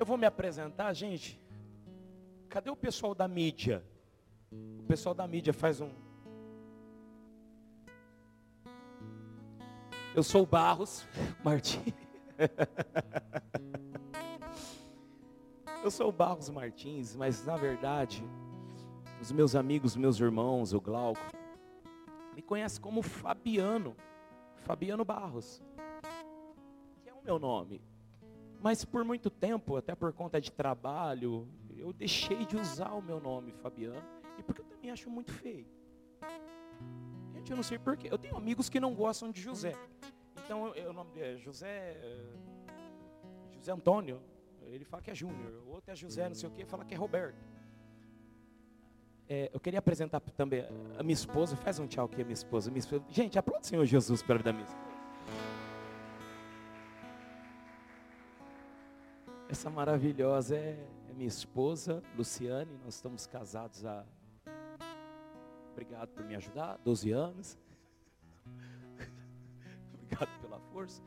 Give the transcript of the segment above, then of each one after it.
Eu vou me apresentar, gente. Cadê o pessoal da mídia? O pessoal da mídia faz um. Eu sou o Barros Martins. Eu sou o Barros Martins, mas na verdade, os meus amigos, meus irmãos, o Glauco, me conhecem como Fabiano, Fabiano Barros, que é o meu nome. Mas por muito tempo, até por conta de trabalho, eu deixei de usar o meu nome, Fabiano, e porque eu também acho muito feio. Gente, eu não sei porquê. Eu tenho amigos que não gostam de José. Então, o nome é José. José Antônio. Ele fala que é Júnior. O outro é José, não sei o que, fala que é Roberto. É, eu queria apresentar também a minha esposa. Faz um tchau aqui, a minha esposa. Minha esposa. Gente, aplauda o Senhor Jesus pela vida da minha esposa. Essa maravilhosa é, é minha esposa, Luciane. Nós estamos casados há. Obrigado por me ajudar, 12 anos. Obrigado pela força.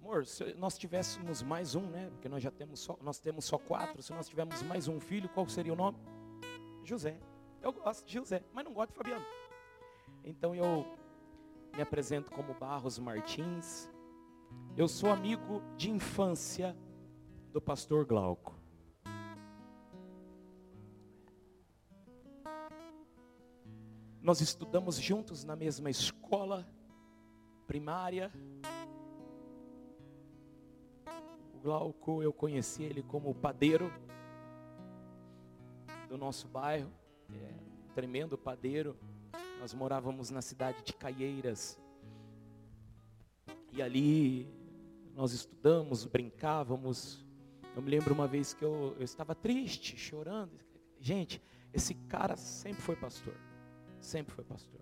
Amor, se nós tivéssemos mais um, né? Porque nós já temos só, nós temos só quatro. Se nós tivéssemos mais um filho, qual seria o nome? José. Eu gosto de José, mas não gosto de Fabiano. Então eu me apresento como Barros Martins. Eu sou amigo de infância do pastor Glauco. Nós estudamos juntos na mesma escola primária. O Glauco, eu conheci ele como padeiro do nosso bairro, é, um tremendo padeiro. Nós morávamos na cidade de Caieiras. E ali nós estudamos, brincávamos. Eu me lembro uma vez que eu, eu estava triste, chorando. Gente, esse cara sempre foi pastor. Sempre foi pastor.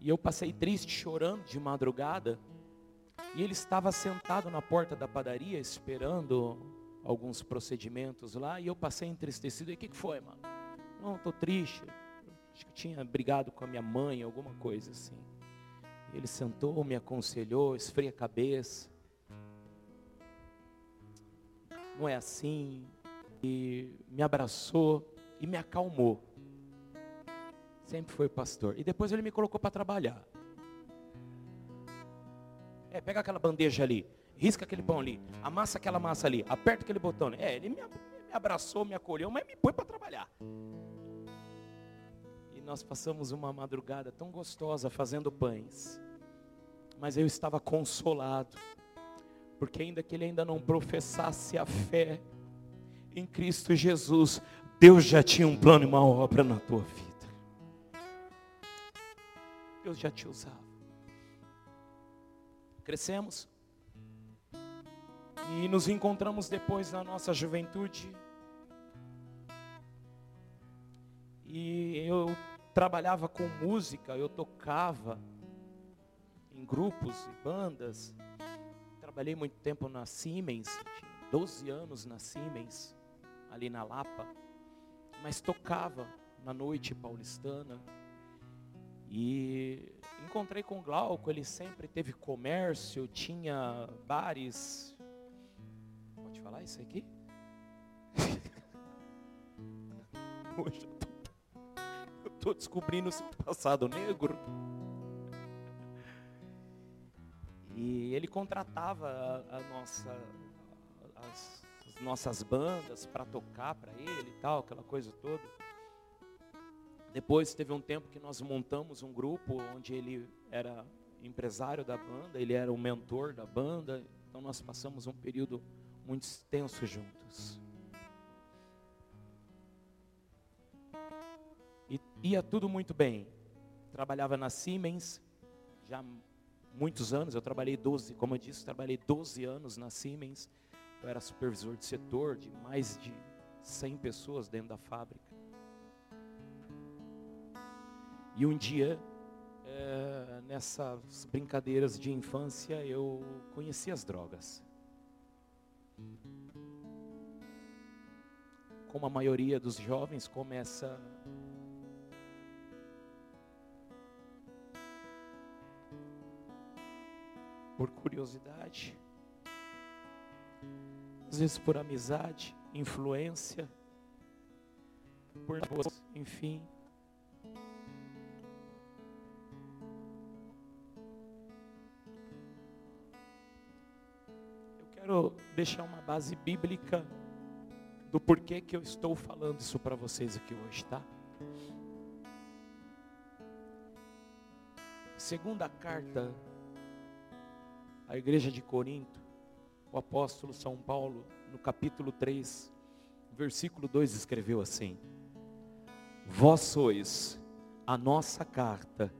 E eu passei triste, chorando de madrugada. E ele estava sentado na porta da padaria, esperando alguns procedimentos lá. E eu passei entristecido. E o que, que foi, mano? Não, estou triste. Acho que eu tinha brigado com a minha mãe, alguma coisa assim. Ele sentou, me aconselhou, esfria a cabeça. Não é assim. E me abraçou e me acalmou. Sempre foi pastor. E depois ele me colocou para trabalhar. É, pega aquela bandeja ali, risca aquele pão ali, amassa aquela massa ali, aperta aquele botão. É, ele me abraçou, me acolheu, mas me põe para trabalhar. E nós passamos uma madrugada tão gostosa fazendo pães. Mas eu estava consolado, porque ainda que ele ainda não professasse a fé em Cristo Jesus, Deus já tinha um plano e uma obra na tua vida. Deus já te usava. Crescemos e nos encontramos depois na nossa juventude. E eu trabalhava com música, eu tocava em grupos e bandas. Trabalhei muito tempo na Siemens, 12 anos na Siemens, ali na Lapa. Mas tocava na noite paulistana, e encontrei com o Glauco, ele sempre teve comércio, tinha bares. Pode falar isso aqui? Hoje eu estou descobrindo o passado negro. E ele contratava a, a nossa, as, as nossas bandas para tocar para ele e tal, aquela coisa toda. Depois teve um tempo que nós montamos um grupo onde ele era empresário da banda, ele era o mentor da banda, então nós passamos um período muito extenso juntos. E ia tudo muito bem. Trabalhava na Siemens, já muitos anos, eu trabalhei 12, como eu disse, trabalhei 12 anos na Siemens. Eu era supervisor de setor de mais de 100 pessoas dentro da fábrica. E um dia, é, nessas brincadeiras de infância, eu conheci as drogas. Como a maioria dos jovens começa por curiosidade. às vezes por amizade, influência, por enfim. Eu quero deixar uma base bíblica do porquê que eu estou falando isso para vocês aqui hoje, tá? Segunda carta à igreja de Corinto, o apóstolo São Paulo, no capítulo 3, versículo 2, escreveu assim: Vós sois a nossa carta,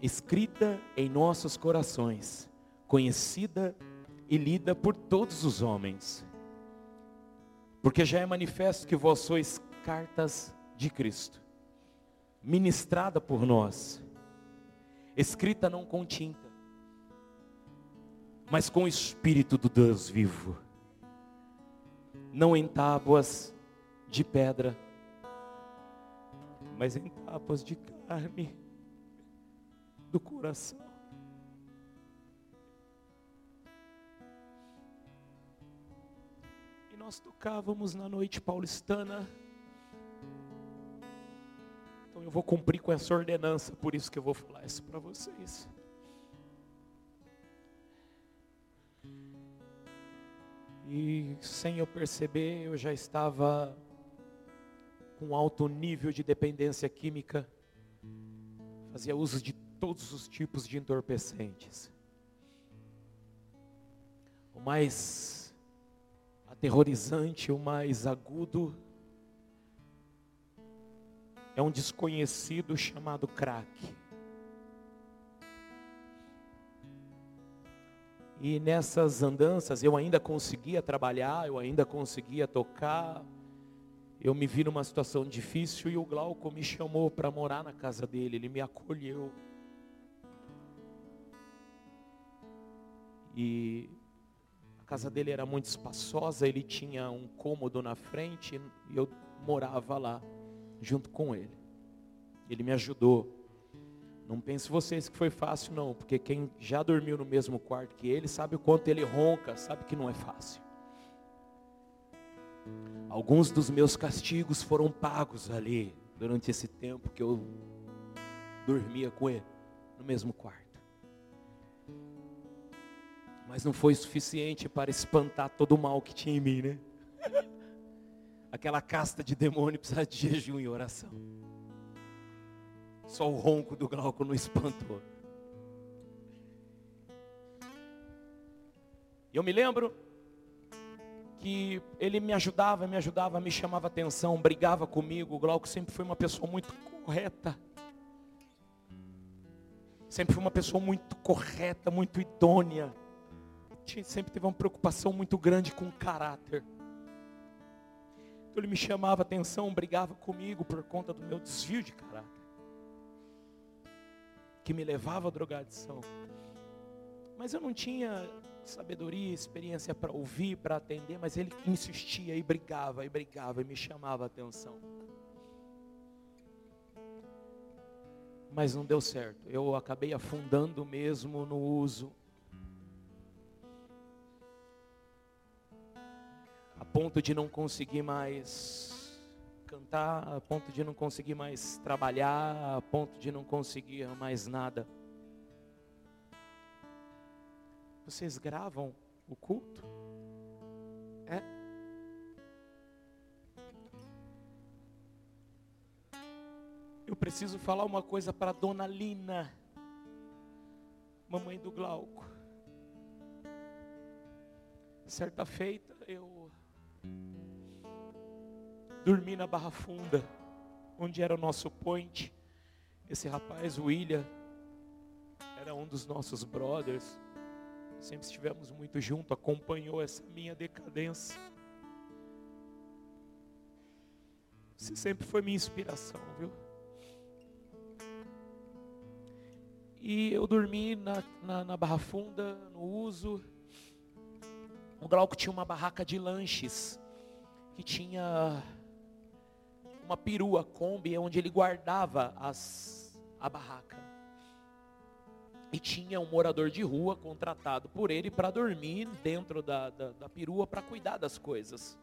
escrita em nossos corações, conhecida e lida por todos os homens. Porque já é manifesto que vós sois cartas de Cristo, ministrada por nós escrita não com tinta, mas com o Espírito do Deus vivo, não em tábuas de pedra, mas em tábuas de carne do coração. E nós tocávamos na noite paulistana então eu vou cumprir com essa ordenança, por isso que eu vou falar isso para vocês. E sem eu perceber, eu já estava com alto nível de dependência química, fazia uso de todos os tipos de entorpecentes. O mais aterrorizante, o mais agudo, é um desconhecido chamado crack. E nessas andanças eu ainda conseguia trabalhar, eu ainda conseguia tocar. Eu me vi numa situação difícil e o Glauco me chamou para morar na casa dele, ele me acolheu. E a casa dele era muito espaçosa, ele tinha um cômodo na frente e eu morava lá junto com ele. Ele me ajudou. Não pense vocês que foi fácil, não, porque quem já dormiu no mesmo quarto que ele sabe o quanto ele ronca, sabe que não é fácil. Alguns dos meus castigos foram pagos ali, durante esse tempo que eu dormia com ele, no mesmo quarto. Mas não foi suficiente para espantar todo o mal que tinha em mim, né? Aquela casta de demônio precisa de jejum e oração. Só o ronco do Glauco não espantou. Eu me lembro que ele me ajudava, me ajudava, me chamava atenção, brigava comigo. O Glauco sempre foi uma pessoa muito correta. Sempre foi uma pessoa muito correta, muito idônea. Sempre teve uma preocupação muito grande com o caráter. Então ele me chamava atenção, brigava comigo por conta do meu desvio de caráter. Que me levava à drogadição. Mas eu não tinha sabedoria, experiência para ouvir, para atender, mas ele insistia e brigava, e brigava, e me chamava atenção. Mas não deu certo. Eu acabei afundando mesmo no uso a ponto de não conseguir mais cantar, a ponto de não conseguir mais trabalhar, a ponto de não conseguir mais nada. Vocês gravam o culto? É? Eu preciso falar uma coisa para Dona Lina, mamãe do Glauco. Certa feita eu dormi na Barra Funda, onde era o nosso point. Esse rapaz, o William, era um dos nossos brothers. Sempre estivemos muito junto, acompanhou essa minha decadência. Você sempre foi minha inspiração, viu? E eu dormi na, na, na Barra Funda, no uso. O Glauco tinha uma barraca de lanches que tinha uma perua Kombi onde ele guardava as, a barraca. E tinha um morador de rua contratado por ele para dormir dentro da, da, da perua para cuidar das coisas.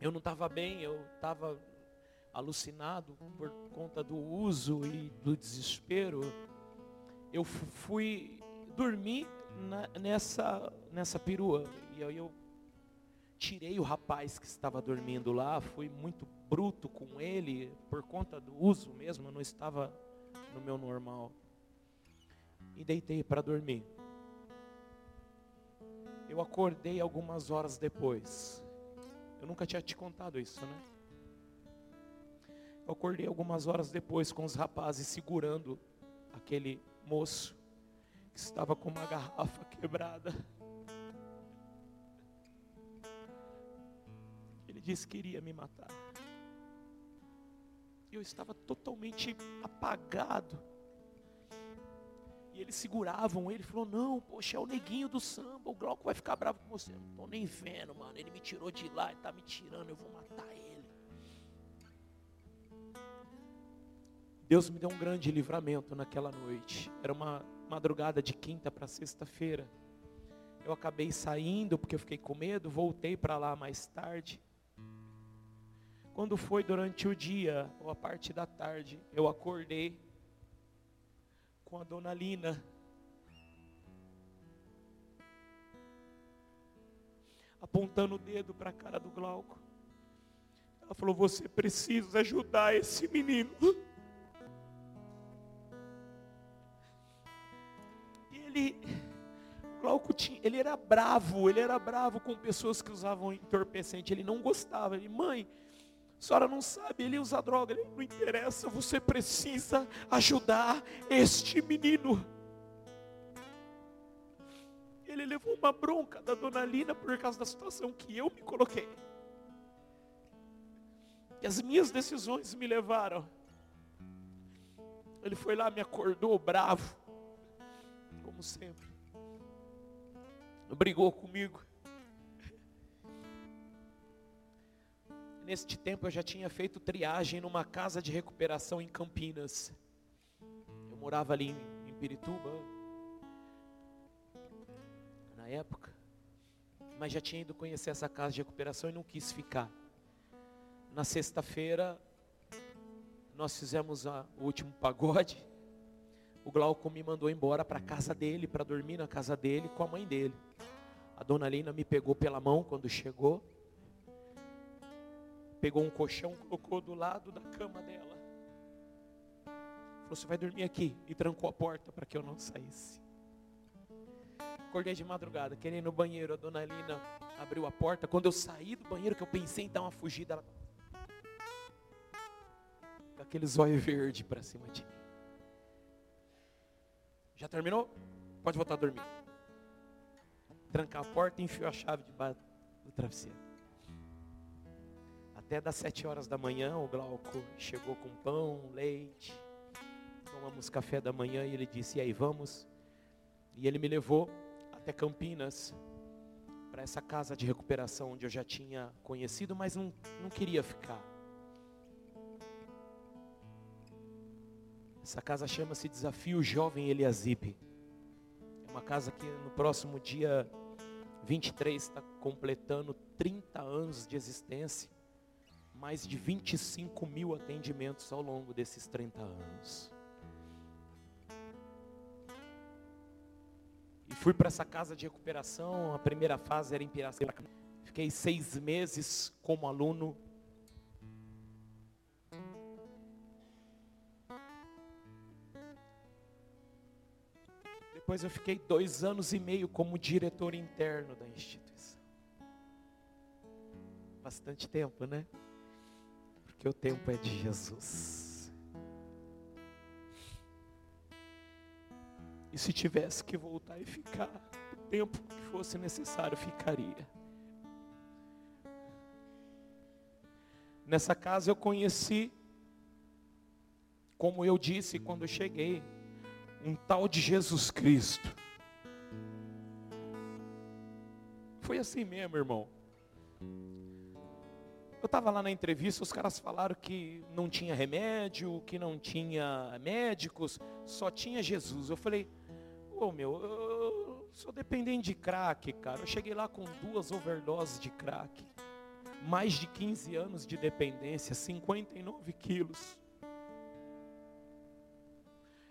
Eu não estava bem, eu estava alucinado por conta do uso e do desespero. Eu fui dormir na, nessa, nessa perua. E aí eu tirei o rapaz que estava dormindo lá, fui muito bruto com ele, por conta do uso mesmo, não estava no meu normal. E deitei para dormir. Eu acordei algumas horas depois. Eu nunca tinha te contado isso, né? Eu acordei algumas horas depois com os rapazes segurando aquele moço que estava com uma garrafa quebrada. Disse que iria me matar eu estava totalmente apagado. E eles seguravam ele, falou: Não, poxa, é o neguinho do samba, o Glauco vai ficar bravo com você. Não estou nem vendo, mano. Ele me tirou de lá, ele está me tirando, eu vou matar ele. Deus me deu um grande livramento naquela noite. Era uma madrugada de quinta para sexta-feira. Eu acabei saindo porque eu fiquei com medo, voltei para lá mais tarde. Quando foi durante o dia, ou a parte da tarde, eu acordei com a dona Lina. Apontando o dedo para a cara do Glauco. Ela falou: Você precisa ajudar esse menino. E ele, Glauco tinha, ele era bravo, ele era bravo com pessoas que usavam entorpecente. Ele não gostava. Ele, mãe, a senhora não sabe, ele usa droga, ele não interessa, você precisa ajudar este menino. Ele levou uma bronca da dona Lina por causa da situação que eu me coloquei. E as minhas decisões me levaram. Ele foi lá, me acordou bravo, como sempre. Brigou comigo. Neste tempo eu já tinha feito triagem numa casa de recuperação em Campinas. Eu morava ali em, Pirituba, na época, mas já tinha ido conhecer essa casa de recuperação e não quis ficar. Na sexta-feira, nós fizemos a, o último pagode. O Glauco me mandou embora para a casa dele, para dormir na casa dele com a mãe dele. A dona Lina me pegou pela mão quando chegou pegou um colchão, colocou do lado da cama dela. Falou: Você vai dormir aqui. E trancou a porta para que eu não saísse. Acordei de madrugada, querendo ir no banheiro. A dona Lina abriu a porta. Quando eu saí do banheiro, que eu pensei em dar uma fugida, ela. Com aqueles olhos verdes para cima de mim. Já terminou? Pode voltar a dormir. Trancar a porta e enfiou a chave debaixo do travesseiro. Até das sete horas da manhã, o Glauco chegou com pão, leite. Tomamos café da manhã e ele disse: E aí, vamos? E ele me levou até Campinas, para essa casa de recuperação onde eu já tinha conhecido, mas não, não queria ficar. Essa casa chama-se Desafio Jovem Eliasibe. É uma casa que no próximo dia 23 está completando 30 anos de existência mais de 25 mil atendimentos ao longo desses 30 anos. E fui para essa casa de recuperação, a primeira fase era em Piracicaba. Fiquei seis meses como aluno. Depois eu fiquei dois anos e meio como diretor interno da instituição. Bastante tempo, né? Porque o tempo é de Jesus. E se tivesse que voltar e ficar, o tempo que fosse necessário, ficaria. Nessa casa eu conheci, como eu disse quando eu cheguei, um tal de Jesus Cristo. Foi assim mesmo, irmão. Eu estava lá na entrevista, os caras falaram que não tinha remédio, que não tinha médicos, só tinha Jesus. Eu falei, ô oh, meu, eu sou dependente de crack, cara. Eu cheguei lá com duas overdoses de crack, mais de 15 anos de dependência, 59 quilos.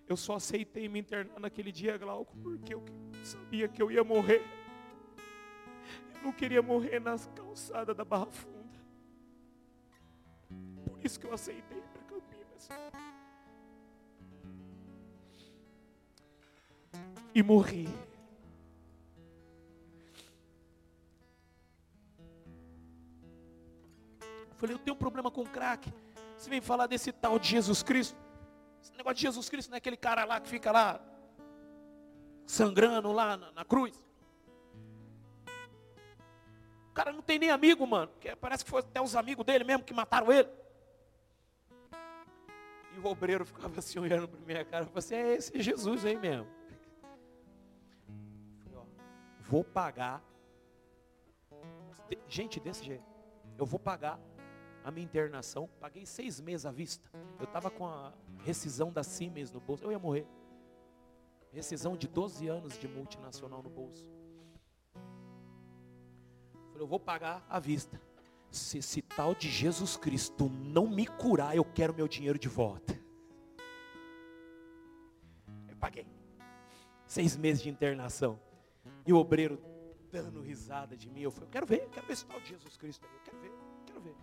Eu só aceitei me internar naquele dia, Glauco, porque eu sabia que eu ia morrer. Eu não queria morrer nas calçadas da Barra Funda isso que eu aceitei para Campinas. E morri. Falei, eu tenho um problema com crack. Você vem falar desse tal de Jesus Cristo. Esse negócio de Jesus Cristo não é aquele cara lá que fica lá sangrando lá na, na cruz. O cara não tem nem amigo, mano. Parece que foi até os amigos dele mesmo que mataram ele. E o obreiro ficava assim olhando para minha cara. Falei assim, é esse Jesus aí mesmo. Falei, ó, vou pagar. Gente, desse jeito. Eu vou pagar a minha internação. Paguei seis meses à vista. Eu estava com a rescisão da Siemens no bolso. Eu ia morrer. Rescisão de 12 anos de multinacional no bolso. Falei, eu vou pagar à vista se esse tal de Jesus Cristo não me curar, eu quero meu dinheiro de volta. Eu paguei. Seis meses de internação. E o obreiro dando risada de mim. Eu falei, eu quero ver, eu quero ver esse tal de Jesus Cristo aí. Eu quero ver, eu quero ver.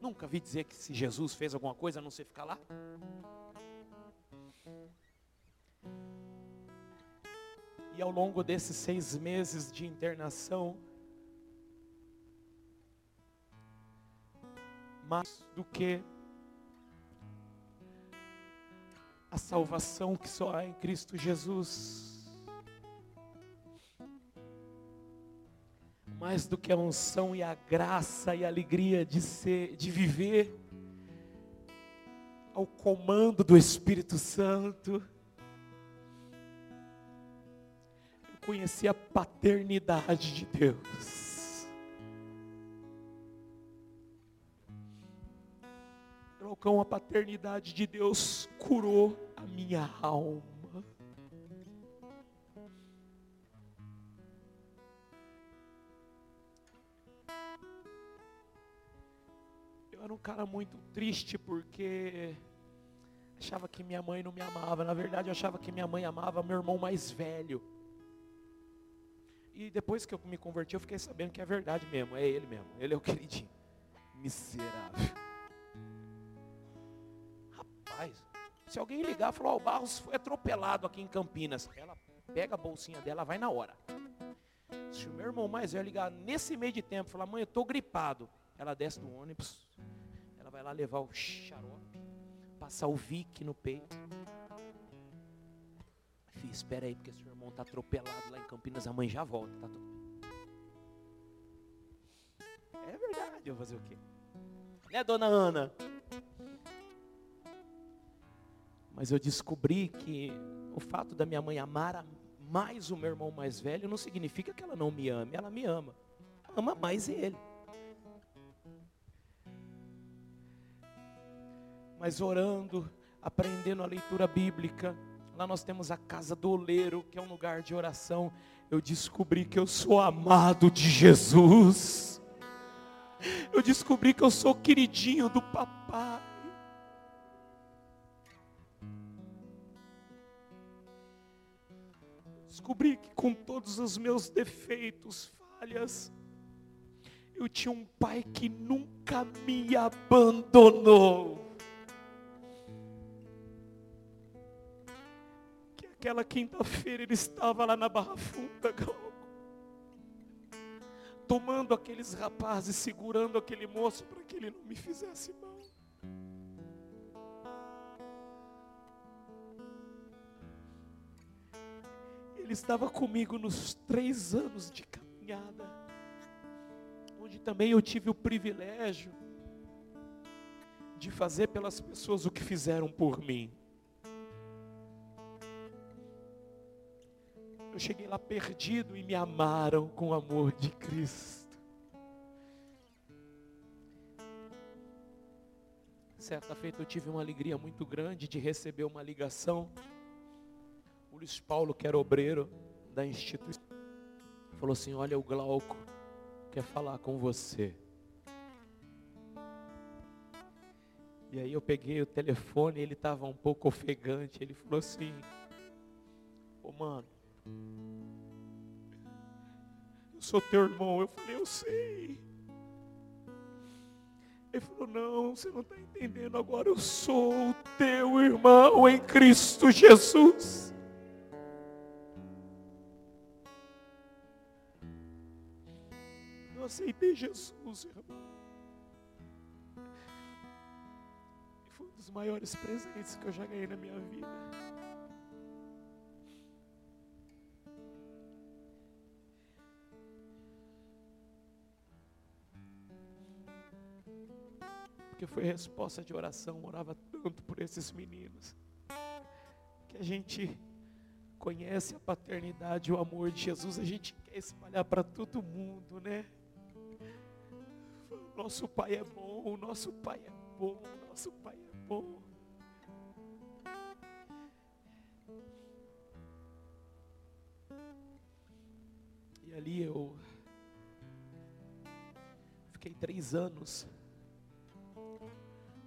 Nunca vi dizer que se Jesus fez alguma coisa, a não ser ficar lá. E ao longo desses seis meses de internação, mais do que a salvação que só há em Cristo Jesus. Mais do que a unção e a graça e a alegria de ser, de viver ao comando do Espírito Santo. Eu conheci a paternidade de Deus. Falcão, a paternidade de Deus curou a minha alma. Eu era um cara muito triste porque achava que minha mãe não me amava. Na verdade, eu achava que minha mãe amava meu irmão mais velho. E depois que eu me converti, eu fiquei sabendo que é verdade mesmo, é ele mesmo. Ele é o queridinho. Miserável. Se alguém ligar, falou, oh, o Barros foi atropelado aqui em Campinas. Ela pega a bolsinha dela, vai na hora. Se o meu irmão mais velho ligar nesse meio de tempo, falar, mãe, eu estou gripado. Ela desce do ônibus, ela vai lá levar o xarope, passar o Vic no peito. Filho, espera aí, porque seu irmão está atropelado lá em Campinas, a mãe já volta. Tá É verdade, eu vou fazer o quê? Né, dona Ana? Mas eu descobri que o fato da minha mãe amar mais o meu irmão mais velho não significa que ela não me ame, ela me ama. Ama mais ele. Mas orando, aprendendo a leitura bíblica, lá nós temos a casa do oleiro, que é um lugar de oração. Eu descobri que eu sou amado de Jesus. Eu descobri que eu sou queridinho do papai. Descobri que com todos os meus defeitos, falhas, eu tinha um pai que nunca me abandonou. Que aquela quinta-feira ele estava lá na Barra Funda, tomando aqueles rapazes, segurando aquele moço para que ele não me fizesse mal. Ele estava comigo nos três anos de caminhada, onde também eu tive o privilégio de fazer pelas pessoas o que fizeram por mim. Eu cheguei lá perdido e me amaram com o amor de Cristo. certa feita eu tive uma alegria muito grande de receber uma ligação. Luiz Paulo, que era obreiro da instituição, falou assim: Olha, o Glauco quer falar com você. E aí eu peguei o telefone, ele estava um pouco ofegante. Ele falou assim: Ô mano, eu sou teu irmão. Eu falei: Eu sei. Ele falou: Não, você não está entendendo. Agora eu sou teu irmão em Cristo Jesus. Aceitei Jesus, irmão. E foi um dos maiores presentes que eu já ganhei na minha vida. porque foi resposta de oração, orava tanto por esses meninos, que a gente conhece a paternidade o amor de Jesus, a gente quer espalhar para todo mundo, né? Nosso pai é bom, nosso pai é bom, nosso pai é bom. E ali eu fiquei três anos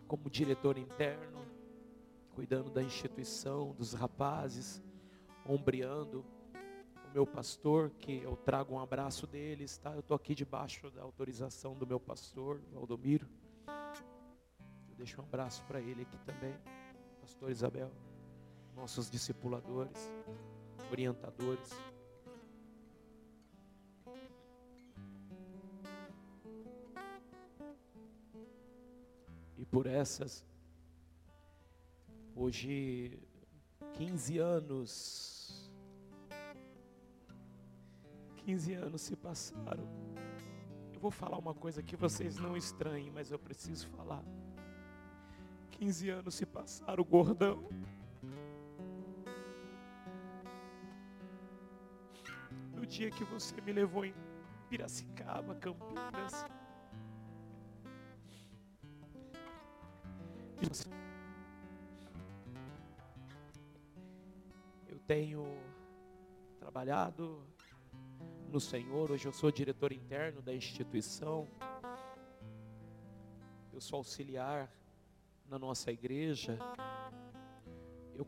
como diretor interno, cuidando da instituição, dos rapazes, ombreando meu pastor, que eu trago um abraço deles, tá? Eu estou aqui debaixo da autorização do meu pastor, Valdomiro. Eu deixo um abraço para ele aqui também, pastor Isabel, nossos discipuladores, orientadores. por essas. Hoje, 15 anos. 15 anos se passaram. Eu vou falar uma coisa que vocês não estranhem, mas eu preciso falar. 15 anos se passaram, gordão. No dia que você me levou em Piracicaba, Campinas. Eu tenho trabalhado no Senhor, hoje eu sou diretor interno da instituição. Eu sou auxiliar na nossa igreja. Eu,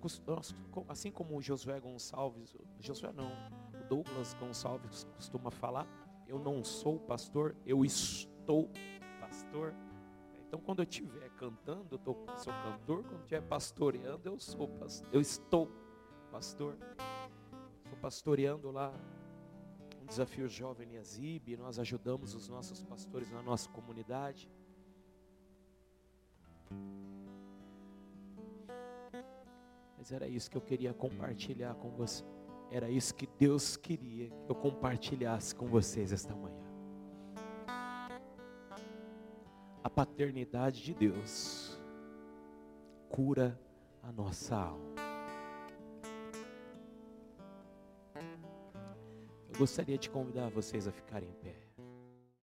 assim como o Josué Gonçalves, Josué não, o Douglas Gonçalves costuma falar, eu não sou pastor, eu estou pastor. Então, quando eu estiver cantando, eu tô, sou cantor. Quando estiver pastoreando, eu sou pastor. Eu estou pastor. Estou pastoreando lá um desafio jovem em Azib. Nós ajudamos os nossos pastores na nossa comunidade. Mas era isso que eu queria compartilhar com você. Era isso que Deus queria que eu compartilhasse com vocês esta manhã. a paternidade de Deus cura a nossa alma. Eu gostaria de convidar vocês a ficarem em pé.